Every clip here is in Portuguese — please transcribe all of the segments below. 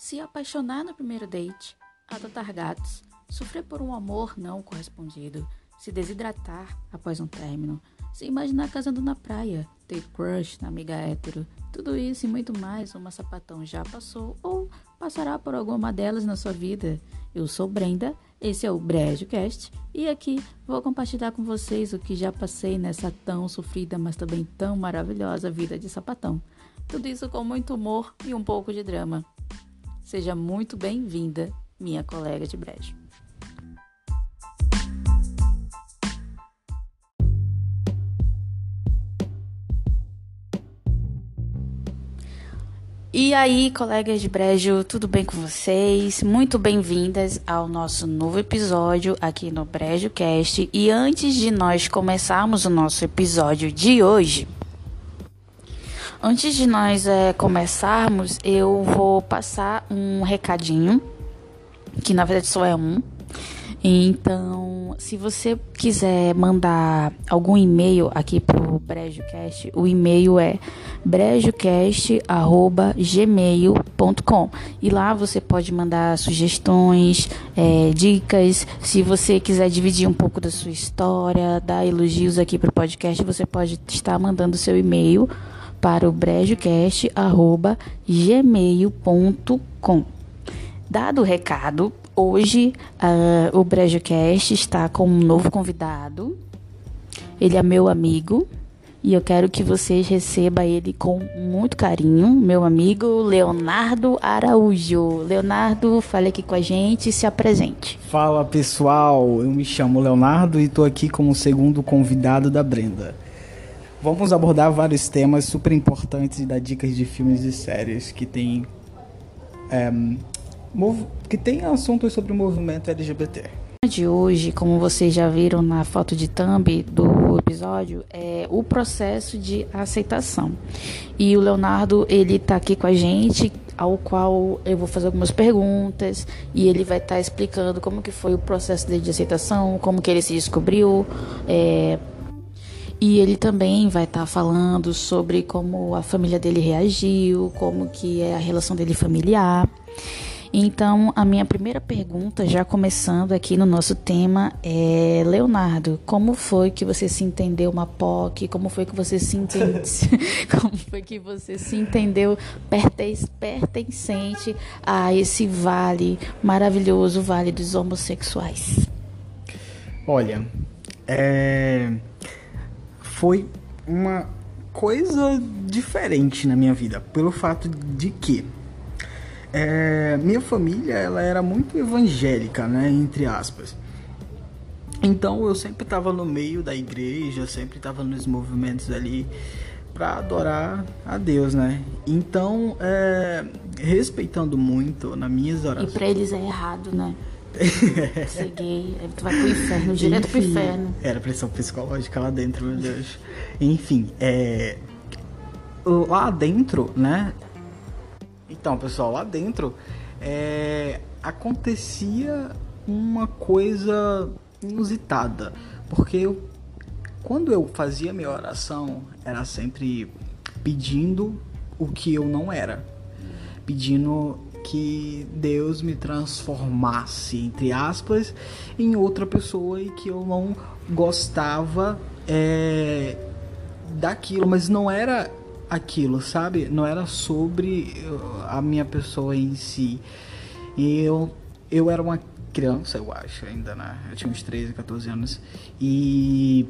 se apaixonar no primeiro date, adotar gatos, sofrer por um amor não correspondido, se desidratar após um término, se imaginar casando na praia, ter crush na amiga hétero, tudo isso e muito mais uma sapatão já passou ou passará por alguma delas na sua vida. Eu sou Brenda, esse é o BrejoCast e aqui vou compartilhar com vocês o que já passei nessa tão sofrida, mas também tão maravilhosa vida de sapatão. Tudo isso com muito humor e um pouco de drama. Seja muito bem-vinda, minha colega de brejo. E aí, colegas de brejo, tudo bem com vocês? Muito bem-vindas ao nosso novo episódio aqui no Brejo Cast. E antes de nós começarmos o nosso episódio de hoje, Antes de nós é, começarmos, eu vou passar um recadinho, que na verdade só é um. Então, se você quiser mandar algum e-mail aqui pro BrejoCast, o e-mail é brejocast.gmail.com e lá você pode mandar sugestões, é, dicas. Se você quiser dividir um pouco da sua história, dar elogios aqui pro podcast, você pode estar mandando seu e-mail para o brejocast.gmail.com. Dado o recado, hoje uh, o BrejoCast está com um novo convidado. Ele é meu amigo e eu quero que vocês recebam ele com muito carinho. Meu amigo Leonardo Araújo. Leonardo, fale aqui com a gente e se apresente. Fala pessoal, eu me chamo Leonardo e estou aqui como segundo convidado da Brenda. Vamos abordar vários temas super importantes e dar dicas de filmes e séries que tem é, que tem assuntos sobre o movimento LGBT. De hoje, como vocês já viram na foto de thumb do episódio, é o processo de aceitação. E o Leonardo, ele tá aqui com a gente, ao qual eu vou fazer algumas perguntas e ele vai estar tá explicando como que foi o processo de aceitação, como que ele se descobriu, é, e ele também vai estar tá falando sobre como a família dele reagiu, como que é a relação dele familiar. Então, a minha primeira pergunta, já começando aqui no nosso tema, é Leonardo, como foi que você se entendeu uma POC? Como foi que você se entende... como foi que você se entendeu pertencente a esse vale maravilhoso, vale dos homossexuais? Olha, é foi uma coisa diferente na minha vida, pelo fato de que é, minha família ela era muito evangélica, né, entre aspas. Então eu sempre estava no meio da igreja, sempre estava nos movimentos ali para adorar a Deus, né? Então, é, respeitando muito nas minhas orações. E para eles é errado, né? Ser gay, tu vai pro inferno, direto Enfim, pro inferno. Era pressão psicológica lá dentro, meu Deus. Enfim, é. Lá dentro, né? Então, pessoal, lá dentro é... acontecia uma coisa inusitada. Porque eu, quando eu fazia minha oração, era sempre pedindo o que eu não era. Pedindo que Deus me transformasse, entre aspas, em outra pessoa e que eu não gostava é, daquilo, mas não era aquilo, sabe? Não era sobre uh, a minha pessoa em si. E eu, eu era uma criança, eu acho, ainda, né? Eu tinha uns 13, 14 anos. E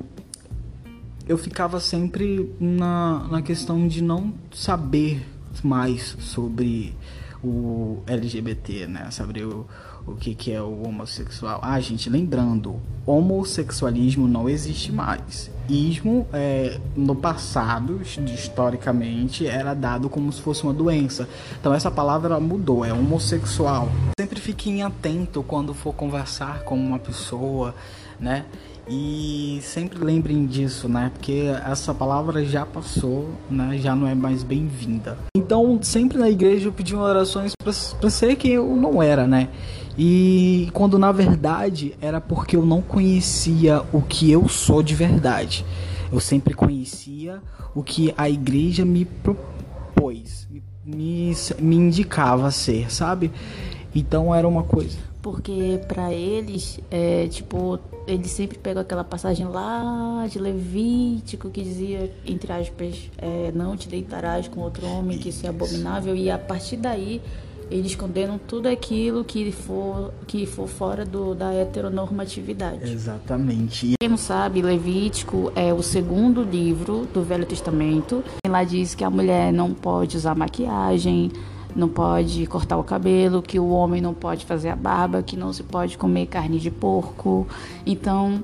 eu ficava sempre na, na questão de não saber mais sobre o LGBT, né? Saber o, o que, que é o homossexual. Ah, gente, lembrando, homossexualismo não existe mais. Ismo, é, no passado, historicamente, era dado como se fosse uma doença. Então essa palavra mudou, é homossexual. Sempre fiquem atento quando for conversar com uma pessoa, né? E sempre lembrem disso, né? Porque essa palavra já passou, né? Já não é mais bem-vinda. Então, sempre na igreja eu pedi orações para ser quem eu não era, né? E quando na verdade era porque eu não conhecia o que eu sou de verdade. Eu sempre conhecia o que a igreja me propôs, me me, indicava ser, sabe? Então era uma coisa. Porque para eles, é, tipo, eles sempre pegam aquela passagem lá de Levítico que dizia, entre aspas, é, não te deitarás com outro homem, que isso é abominável, e a partir daí eles condenam tudo aquilo que for, que for fora do, da heteronormatividade. Exatamente. Quem não sabe, Levítico é o segundo livro do Velho Testamento. Lá diz que a mulher não pode usar maquiagem, não pode cortar o cabelo, que o homem não pode fazer a barba, que não se pode comer carne de porco. Então,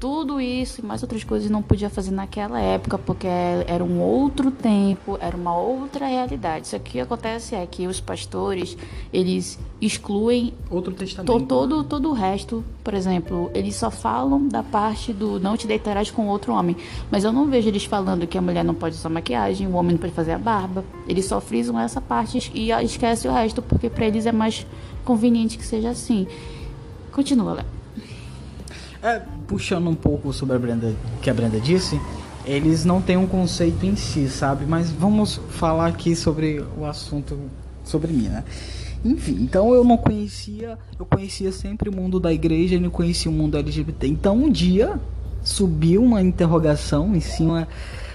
tudo isso e mais outras coisas não podia fazer naquela época porque era um outro tempo, era uma outra realidade. Isso aqui acontece é que os pastores, eles excluem outro testamento. To, todo todo o resto, por exemplo, eles só falam da parte do não te deitarás com outro homem, mas eu não vejo eles falando que a mulher não pode usar maquiagem, o homem não pode fazer a barba. Eles só frisam essa parte e esquecem o resto porque para eles é mais conveniente que seja assim. Continua, Léo. É, puxando um pouco sobre a Brenda, que a Brenda disse, eles não têm um conceito em si, sabe? Mas vamos falar aqui sobre o assunto sobre mim, né? Enfim, então eu não conhecia, eu conhecia sempre o mundo da igreja e não conhecia o mundo LGBT. Então um dia subiu uma interrogação em cima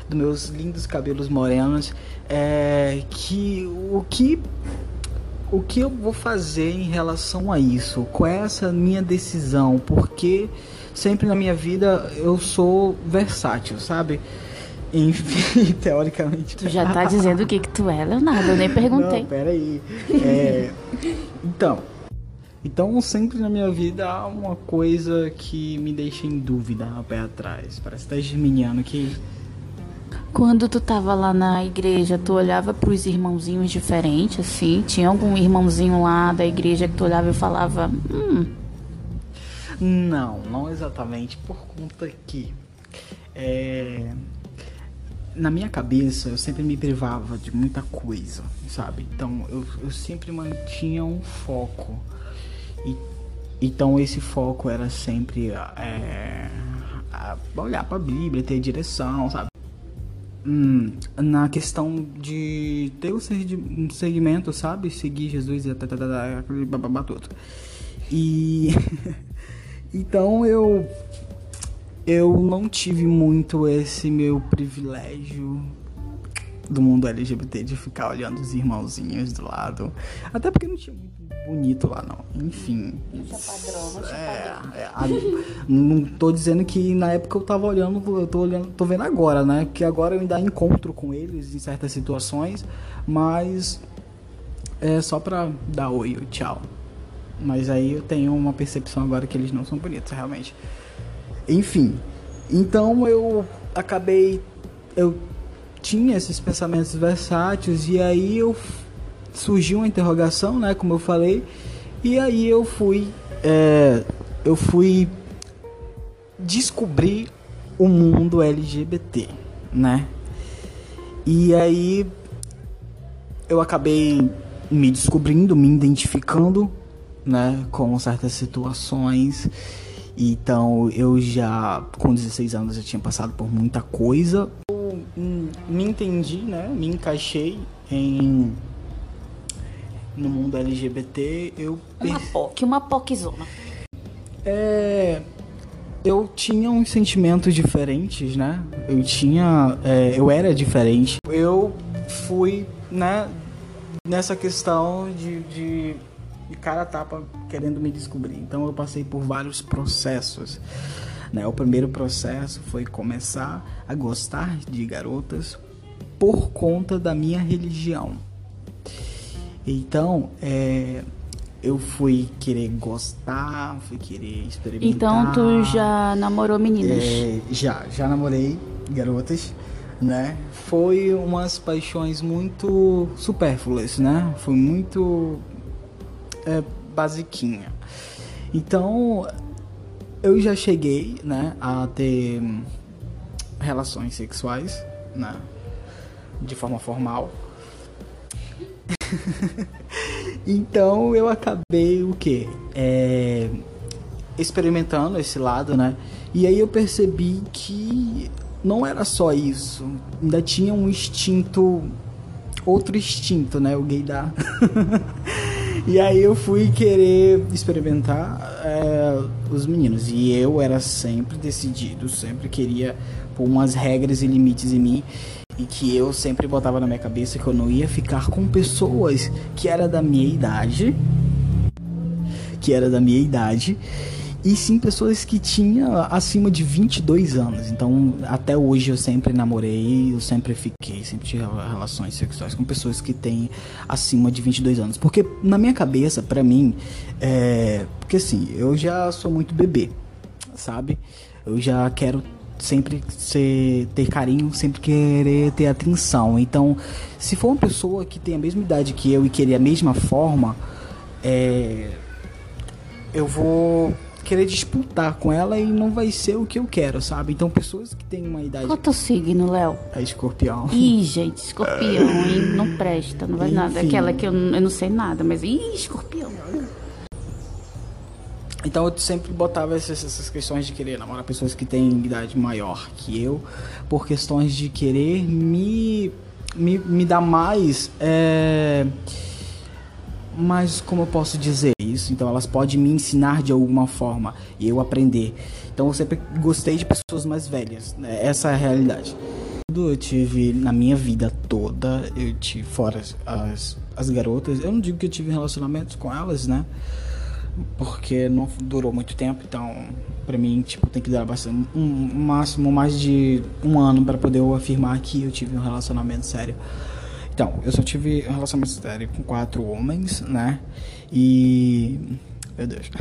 dos meus lindos cabelos morenos, é, que o que o que eu vou fazer em relação a isso? Qual é essa minha decisão? Porque sempre na minha vida eu sou versátil, sabe? Enfim, teoricamente. Tu já tá dizendo o que que tu é, Leonardo? Eu nem perguntei. Não, peraí. É, então, então sempre na minha vida há uma coisa que me deixa em dúvida, a pé atrás. Parece que tá germiniano que quando tu tava lá na igreja, tu olhava pros irmãozinhos diferentes, assim? Tinha algum irmãozinho lá da igreja que tu olhava e falava, hum. Não, não exatamente, por conta que. É, na minha cabeça eu sempre me privava de muita coisa, sabe? Então eu, eu sempre mantinha um foco. E, então esse foco era sempre é, olhar para a Bíblia, ter direção, sabe? Hum, na questão de ter um segmento, sabe? Seguir Jesus e aquele bababá todo. E então eu eu não tive muito esse meu privilégio do mundo LGBT de ficar olhando os irmãozinhos do lado. Até porque não tinha muito bonito lá, não. Enfim. Isso é padrão, não é, é, a, Não tô dizendo que na época eu tava olhando, eu tô olhando, tô vendo agora, né? Que agora eu ainda encontro com eles em certas situações, mas é só pra dar oi, tchau. Mas aí eu tenho uma percepção agora que eles não são bonitos, realmente. Enfim. Então eu acabei eu tinha esses pensamentos versáteis e aí eu surgiu uma interrogação, né, como eu falei, e aí eu fui, é, eu fui descobrir o mundo LGBT, né? E aí eu acabei me descobrindo, me identificando, né, com certas situações. Então eu já com 16 anos já tinha passado por muita coisa. Eu hum, me entendi, né? Me encaixei em no mundo LGBT, eu. Uma POC, uma POCzona. É. Eu tinha uns sentimentos diferentes, né? Eu tinha. É, eu era diferente. Eu fui, né? Nessa questão de, de, de cara tapa querendo me descobrir. Então eu passei por vários processos. Né? O primeiro processo foi começar a gostar de garotas por conta da minha religião. Então, é, eu fui querer gostar, fui querer experimentar. Então, tu já namorou meninas? É, já, já namorei garotas, né? Foi umas paixões muito supérfluas, né? Foi muito é, basiquinha. Então, eu já cheguei, né, a ter relações sexuais, né? De forma formal então eu acabei o que? É, experimentando esse lado, né? E aí eu percebi que não era só isso, ainda tinha um instinto outro instinto, né? O gaydar. e aí eu fui querer experimentar é, os meninos. E eu era sempre decidido, sempre queria pôr umas regras e limites em mim. E que eu sempre botava na minha cabeça que eu não ia ficar com pessoas que era da minha idade. Que era da minha idade e sim pessoas que tinham acima de 22 anos. Então, até hoje eu sempre namorei, eu sempre fiquei, sempre tive relações sexuais com pessoas que têm acima de 22 anos. Porque na minha cabeça, para mim, é. Porque assim, eu já sou muito bebê, sabe? Eu já quero sempre ser, ter carinho, sempre querer ter atenção. Então, se for uma pessoa que tem a mesma idade que eu e querer a mesma forma, é, eu vou querer disputar com ela e não vai ser o que eu quero, sabe? Então, pessoas que têm uma idade. Qual é teu signo, Léo? É escorpião. Ih, gente, escorpião, hein? Não presta, não vai Enfim. nada. Aquela que eu, eu não sei nada, mas. Ih, escorpião. Então eu sempre botava essas, essas, questões de querer namorar pessoas que têm idade maior que eu, por questões de querer me, me, me dar mais. É mas como eu posso dizer isso? Então elas podem me ensinar de alguma forma e eu aprender. Então eu sempre gostei de pessoas mais velhas. Né? Essa é a realidade. Eu tive na minha vida toda, eu tive fora as, as garotas. Eu não digo que eu tive relacionamentos com elas, né? Porque não durou muito tempo, então para mim tipo tem que durar bastante um, um máximo mais de um ano para poder eu afirmar que eu tive um relacionamento sério. Então, eu só tive um relacionamento sério com quatro homens, né? E. Meu Deus.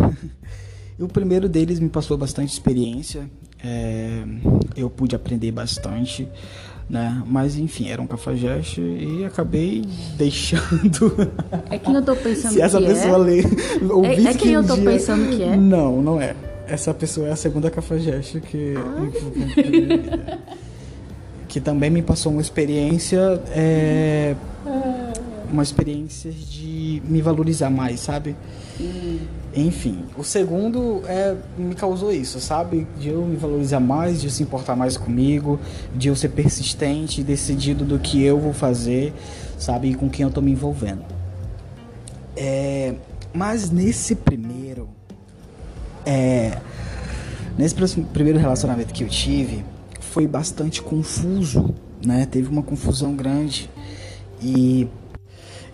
E o primeiro deles me passou bastante experiência. É... eu pude aprender bastante, né? Mas enfim, era um cafajeste e acabei deixando. É quem eu tô pensando Se essa que pessoa é. ler. É, é quem eu tô dia... pensando que é? Não, não é. Essa pessoa é a segunda cafajeste que. Ah que também me passou uma experiência é, uma experiência de me valorizar mais, sabe? Hum. Enfim, o segundo é, me causou isso, sabe? De eu me valorizar mais, de se importar mais comigo, de eu ser persistente, decidido do que eu vou fazer, sabe? E com quem eu tô me envolvendo. É, mas nesse primeiro. É, nesse primeiro relacionamento que eu tive, foi bastante confuso, né? Teve uma confusão grande e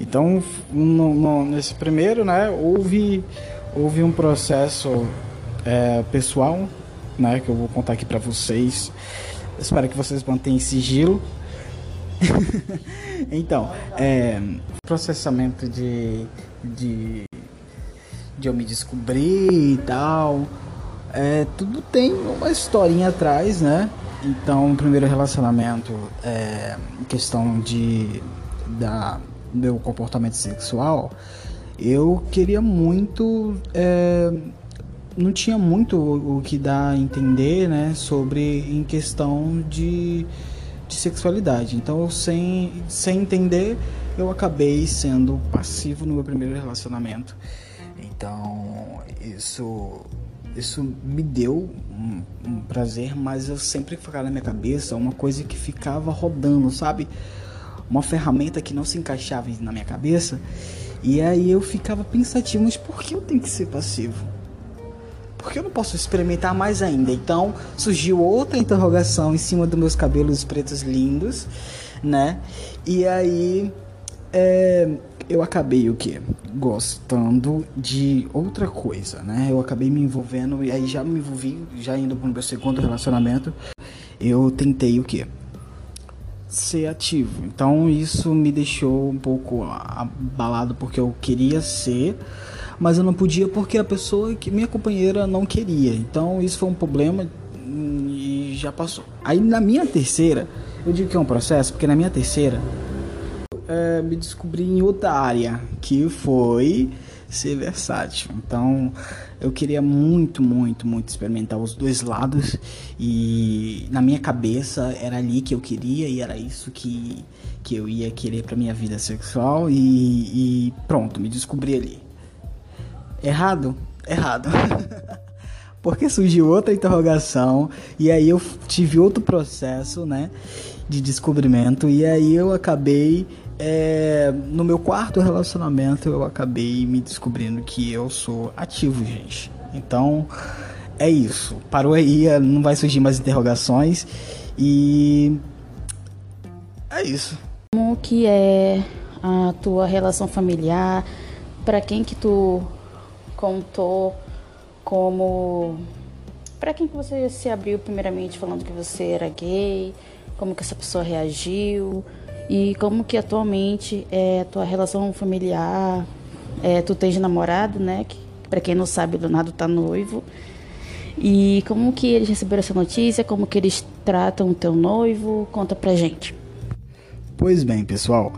então no, no, nesse primeiro, né? Houve houve um processo é, pessoal, né? Que eu vou contar aqui para vocês. Espero que vocês mantenham sigilo. então, é, processamento de, de de eu me descobrir e tal. É, tudo tem uma historinha atrás, né? Então, o primeiro relacionamento, é, questão de da meu comportamento sexual, eu queria muito, é, não tinha muito o que dar a entender, né, sobre em questão de, de sexualidade. Então, sem sem entender, eu acabei sendo passivo no meu primeiro relacionamento. Então, isso isso me deu um, um, prazer, mas eu sempre ficava na minha cabeça uma coisa que ficava rodando, sabe? Uma ferramenta que não se encaixava na minha cabeça. E aí eu ficava pensativo, mas por que eu tenho que ser passivo? Por que eu não posso experimentar mais ainda? Então surgiu outra interrogação em cima dos meus cabelos pretos lindos, né? E aí é, eu acabei o que? Gostando de outra coisa, né? Eu acabei me envolvendo e aí já me envolvi, já indo pro meu segundo relacionamento, eu tentei o que? Ser ativo. Então isso me deixou um pouco abalado porque eu queria ser, mas eu não podia porque a pessoa que minha companheira não queria. Então isso foi um problema e já passou. Aí na minha terceira, eu digo que é um processo, porque na minha terceira é, me descobri em outra área, que foi ser versátil. Então, eu queria muito, muito, muito experimentar os dois lados e na minha cabeça era ali que eu queria e era isso que, que eu ia querer para minha vida sexual e, e pronto, me descobri ali. Errado? Errado. Porque surgiu outra interrogação e aí eu tive outro processo, né, de descobrimento e aí eu acabei é, no meu quarto relacionamento eu acabei me descobrindo que eu sou ativo, gente. Então é isso. Parou aí, não vai surgir mais interrogações e é isso. Como que é a tua relação familiar? Para quem que tu contou como para quem que você se abriu primeiramente falando que você era gay? Como que essa pessoa reagiu? E como que atualmente é tua relação familiar? É, tu tens namorado, né? Que, para quem não sabe, o Leonardo tá noivo. E como que eles receberam essa notícia? Como que eles tratam o teu noivo? Conta pra gente. Pois bem, pessoal.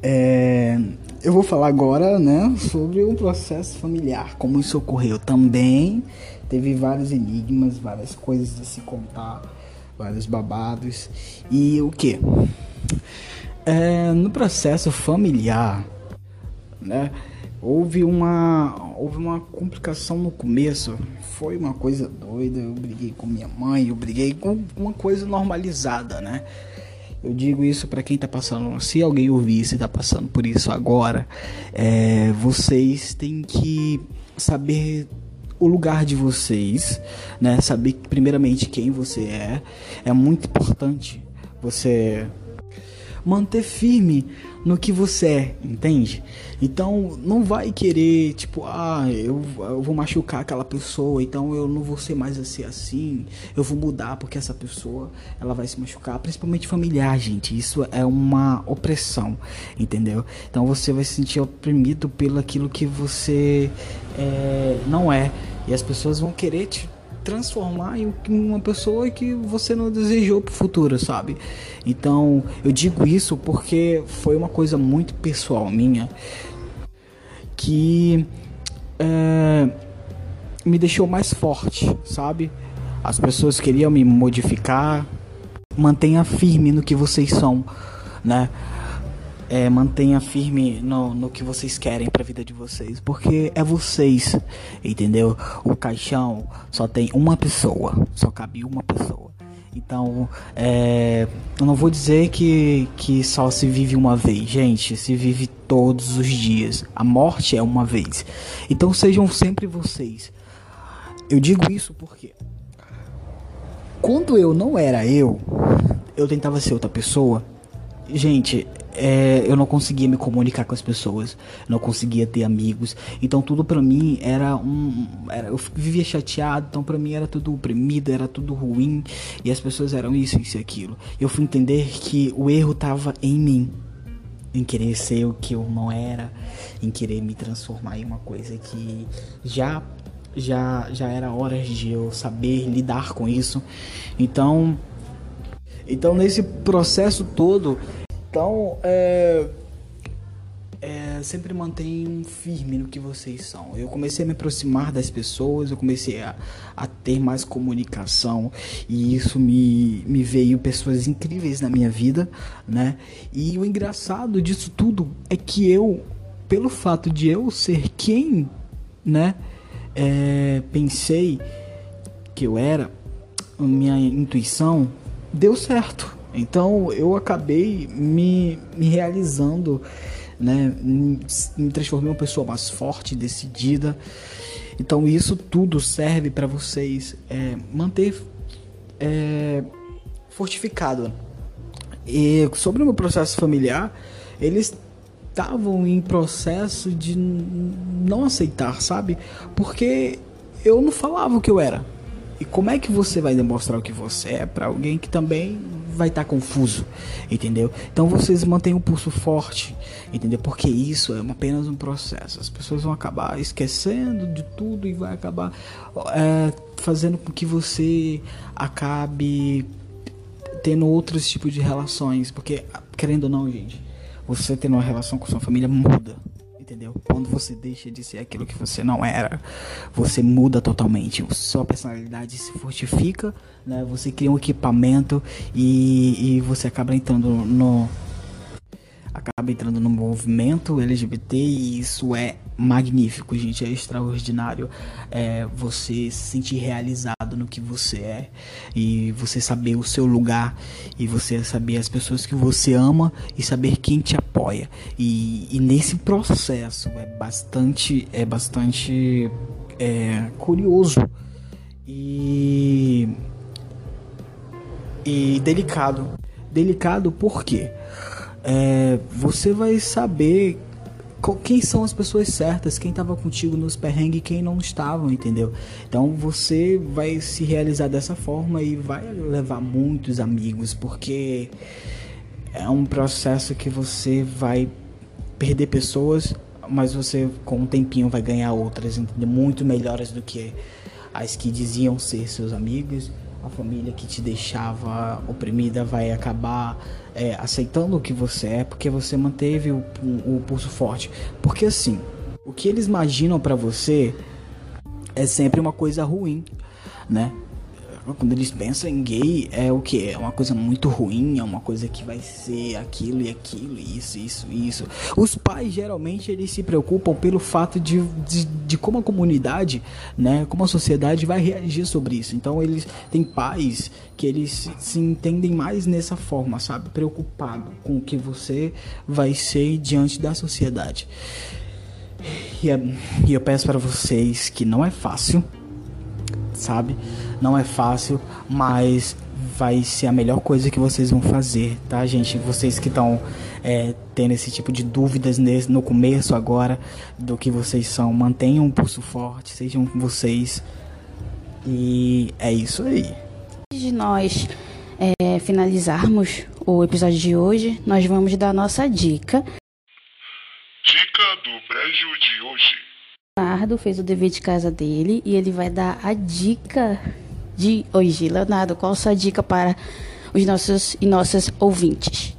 É, eu vou falar agora, né, sobre um processo familiar, como isso ocorreu também. Teve vários enigmas, várias coisas a se contar, vários babados. E o que? É, no processo familiar, né, houve uma, houve uma complicação no começo. Foi uma coisa doida. Eu briguei com minha mãe, eu briguei com uma coisa normalizada, né? Eu digo isso para quem tá passando. Se alguém ouvir se tá passando por isso agora, é, vocês têm que saber o lugar de vocês, né? Saber primeiramente quem você é. É muito importante você manter firme no que você é, entende? Então não vai querer, tipo, ah, eu, eu vou machucar aquela pessoa, então eu não vou ser mais assim assim, eu vou mudar porque essa pessoa ela vai se machucar, principalmente familiar, gente. Isso é uma opressão, entendeu? Então você vai se sentir oprimido pelo aquilo que você é, não é. E as pessoas vão querer te transformar em uma pessoa que você não desejou pro futuro, sabe? Então, eu digo isso porque foi uma coisa muito pessoal minha que é, me deixou mais forte, sabe? As pessoas queriam me modificar. Mantenha firme no que vocês são, né? É, mantenha firme no, no que vocês querem para a vida de vocês, porque é vocês, entendeu? O caixão só tem uma pessoa, só cabe uma pessoa. Então, é, eu não vou dizer que, que só se vive uma vez, gente, se vive todos os dias. A morte é uma vez. Então, sejam sempre vocês. Eu digo isso porque quando eu não era eu, eu tentava ser outra pessoa. Gente, é, eu não conseguia me comunicar com as pessoas, não conseguia ter amigos. Então tudo para mim era um, era, eu vivia chateado, então para mim era tudo oprimido, era tudo ruim e as pessoas eram isso, isso e aquilo. Eu fui entender que o erro tava em mim, em querer ser o que eu não era, em querer me transformar em uma coisa que já já já era hora de eu saber lidar com isso. Então então nesse processo todo então, é, é, sempre mantenham firme no que vocês são. Eu comecei a me aproximar das pessoas, eu comecei a, a ter mais comunicação e isso me, me veio pessoas incríveis na minha vida, né? E o engraçado disso tudo é que eu, pelo fato de eu ser quem, né? É, pensei que eu era, minha intuição deu certo então eu acabei me, me realizando, né? Me transformei em uma pessoa mais forte, decidida. Então isso tudo serve para vocês é, manter é, fortificado. E sobre o meu processo familiar, eles estavam em processo de não aceitar, sabe? Porque eu não falava o que eu era. E como é que você vai demonstrar o que você é para alguém que também vai estar tá confuso, entendeu? Então vocês mantenham o pulso forte, entendeu? Porque isso é apenas um processo. As pessoas vão acabar esquecendo de tudo e vai acabar é, fazendo com que você acabe tendo outros tipos de relações, porque querendo ou não, gente, você tendo uma relação com sua família muda entendeu? Quando você deixa de ser aquilo que você não era, você muda totalmente. Sua personalidade se fortifica, né? Você cria um equipamento e, e você acaba entrando no acaba entrando no movimento LGBT e isso é magnífico, gente, é extraordinário. É você se sentir realizado no que você é e você saber o seu lugar e você saber as pessoas que você ama e saber quem te apoia. E, e nesse processo é bastante é bastante é, curioso e e delicado. Delicado porque é, você vai saber quem são as pessoas certas, quem estava contigo nos perrengues e quem não estavam, entendeu? Então você vai se realizar dessa forma e vai levar muitos amigos, porque é um processo que você vai perder pessoas, mas você com um tempinho vai ganhar outras, entendeu? Muito melhores do que as que diziam ser seus amigos a família que te deixava oprimida vai acabar é, aceitando o que você é porque você manteve o, o, o pulso forte. Porque assim, o que eles imaginam para você é sempre uma coisa ruim, né? Quando eles pensam em gay, é o que? É uma coisa muito ruim, é uma coisa que vai ser aquilo e aquilo, isso, isso, isso. Os pais geralmente eles se preocupam pelo fato de, de, de como a comunidade, né, como a sociedade vai reagir sobre isso. Então eles têm pais que eles se, entendem mais nessa forma, sabe? Preocupado com o que você vai ser diante da sociedade. E, e eu peço para vocês que não é fácil, sabe? Não é fácil, mas vai ser a melhor coisa que vocês vão fazer, tá, gente? Vocês que estão é, tendo esse tipo de dúvidas nesse, no começo agora do que vocês são, mantenham um pulso forte, sejam vocês. E é isso aí. Antes de nós é, finalizarmos o episódio de hoje, nós vamos dar a nossa dica. Dica do brejo de hoje. Leonardo fez o dever de casa dele e ele vai dar a dica de hoje. Leonardo, qual a sua dica para os nossos e nossas ouvintes?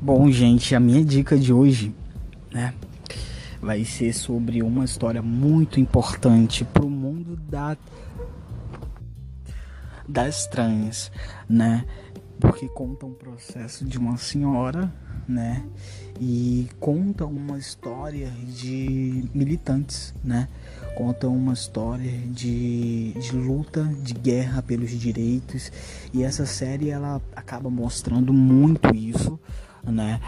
Bom, gente, a minha dica de hoje, né, vai ser sobre uma história muito importante para o mundo da das trans, né? Porque conta um processo de uma senhora, né? E conta uma história de militantes, né? Conta uma história de, de luta, de guerra pelos direitos e essa série ela acaba mostrando muito isso, né?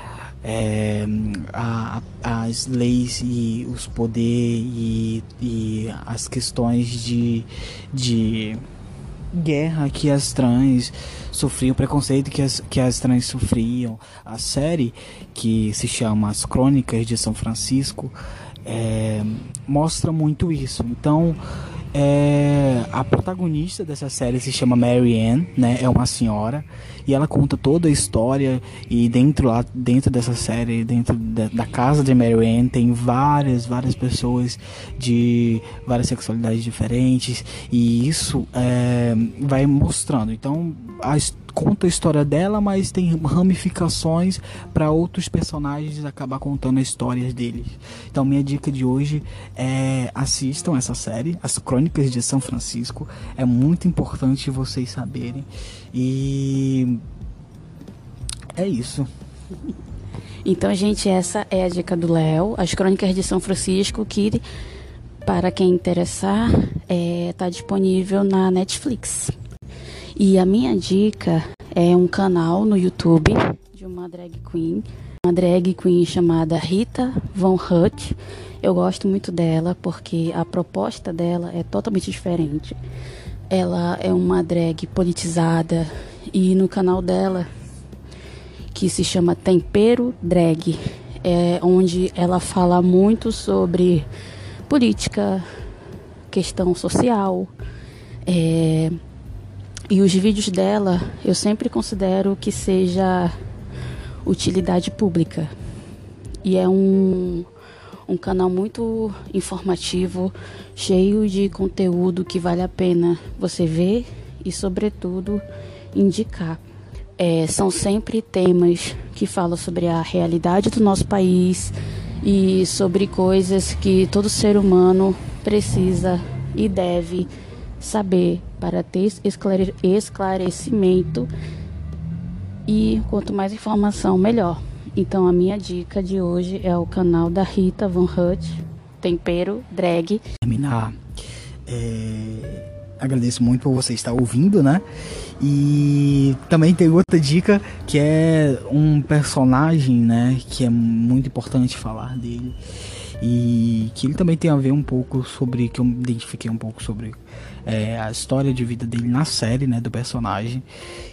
É, a, as leis e os poderes e, e as questões de, de guerra que as trans sofriam, preconceito que as, que as trans sofriam. A série, que se chama As Crônicas de São Francisco, é, mostra muito isso. Então, é, a protagonista dessa série se chama Mary Ann, né? É uma senhora e ela conta toda a história e dentro lá dentro dessa série, dentro da, da casa de Mary Ann tem várias várias pessoas de várias sexualidades diferentes e isso é, vai mostrando. Então, a história conta a história dela, mas tem ramificações para outros personagens acabar contando as histórias deles. Então minha dica de hoje é assistam essa série, As Crônicas de São Francisco. É muito importante vocês saberem. E é isso. Então, gente, essa é a dica do Léo, As Crônicas de São Francisco, que para quem interessar, está é, tá disponível na Netflix. E a minha dica é um canal no YouTube de uma drag queen, uma drag queen chamada Rita Von Hutt. Eu gosto muito dela porque a proposta dela é totalmente diferente. Ela é uma drag politizada e no canal dela, que se chama Tempero Drag, é onde ela fala muito sobre política, questão social, é, e os vídeos dela eu sempre considero que seja utilidade pública. E é um, um canal muito informativo, cheio de conteúdo que vale a pena você ver e, sobretudo, indicar. É, são sempre temas que falam sobre a realidade do nosso país e sobre coisas que todo ser humano precisa e deve saber para ter esclarecimento e quanto mais informação, melhor. Então a minha dica de hoje é o canal da Rita Von Hutt, Tempero Drag. Terminar. É... Agradeço muito por você estar ouvindo, né? E também tem outra dica que é um personagem, né? Que é muito importante falar dele. E que ele também tem a ver um pouco sobre. Que eu me identifiquei um pouco sobre é, a história de vida dele na série, né? Do personagem.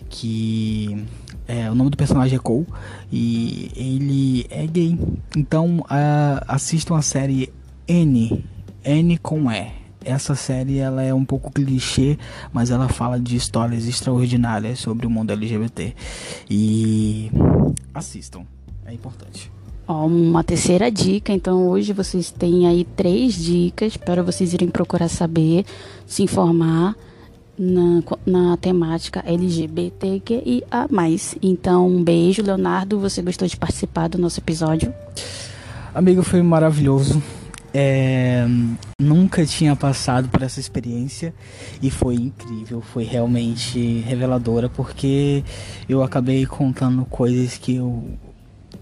Que é, o nome do personagem é Cole e ele é gay. Então uh, assistam a série N, N com E. Essa série ela é um pouco clichê, mas ela fala de histórias extraordinárias sobre o mundo LGBT. E assistam, é importante. Ó, uma terceira dica, então hoje vocês têm aí três dicas para vocês irem procurar saber, se informar na, na temática LGBTQIA+. Então, um beijo, Leonardo. Você gostou de participar do nosso episódio? Amigo, foi maravilhoso. É, nunca tinha passado por essa experiência e foi incrível, foi realmente reveladora porque eu acabei contando coisas que eu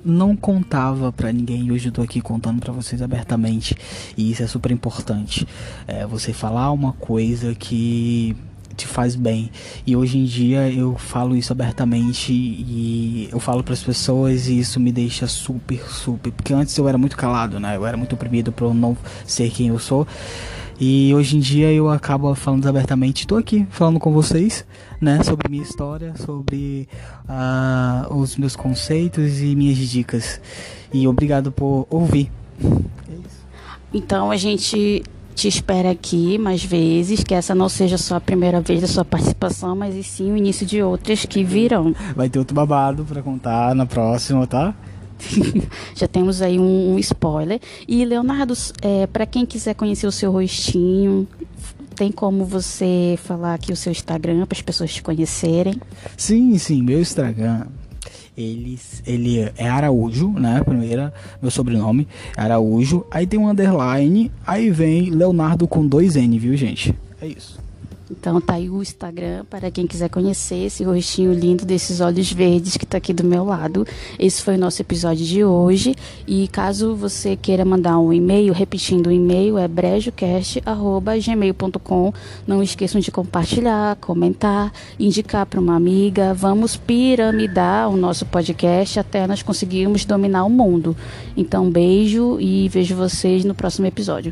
não contava para ninguém e hoje eu tô aqui contando para vocês abertamente e isso é super importante. É, você falar uma coisa que te faz bem. E hoje em dia eu falo isso abertamente e eu falo para as pessoas e isso me deixa super, super. Porque antes eu era muito calado, né? Eu era muito oprimido por não ser quem eu sou. E hoje em dia eu acabo falando abertamente. Estou aqui falando com vocês, né? Sobre minha história, sobre uh, os meus conceitos e minhas dicas. E obrigado por ouvir. Então a gente te espera aqui mais vezes, que essa não seja só a primeira vez da sua participação, mas e sim o início de outras que virão. Vai ter outro babado para contar na próxima, tá? Já temos aí um, um spoiler. E Leonardo, é, para quem quiser conhecer o seu rostinho, tem como você falar aqui o seu Instagram para as pessoas te conhecerem? Sim, sim, meu Instagram ele, ele é Araújo, né? Primeira, meu sobrenome, Araújo. Aí tem um underline, aí vem Leonardo com dois N, viu, gente? É isso. Então tá aí o Instagram para quem quiser conhecer esse rostinho lindo desses olhos verdes que tá aqui do meu lado. Esse foi o nosso episódio de hoje. E caso você queira mandar um e-mail, repetindo o e-mail é brejocast@gmail.com. Não esqueçam de compartilhar, comentar, indicar para uma amiga. Vamos piramidar o nosso podcast até nós conseguirmos dominar o mundo. Então beijo e vejo vocês no próximo episódio.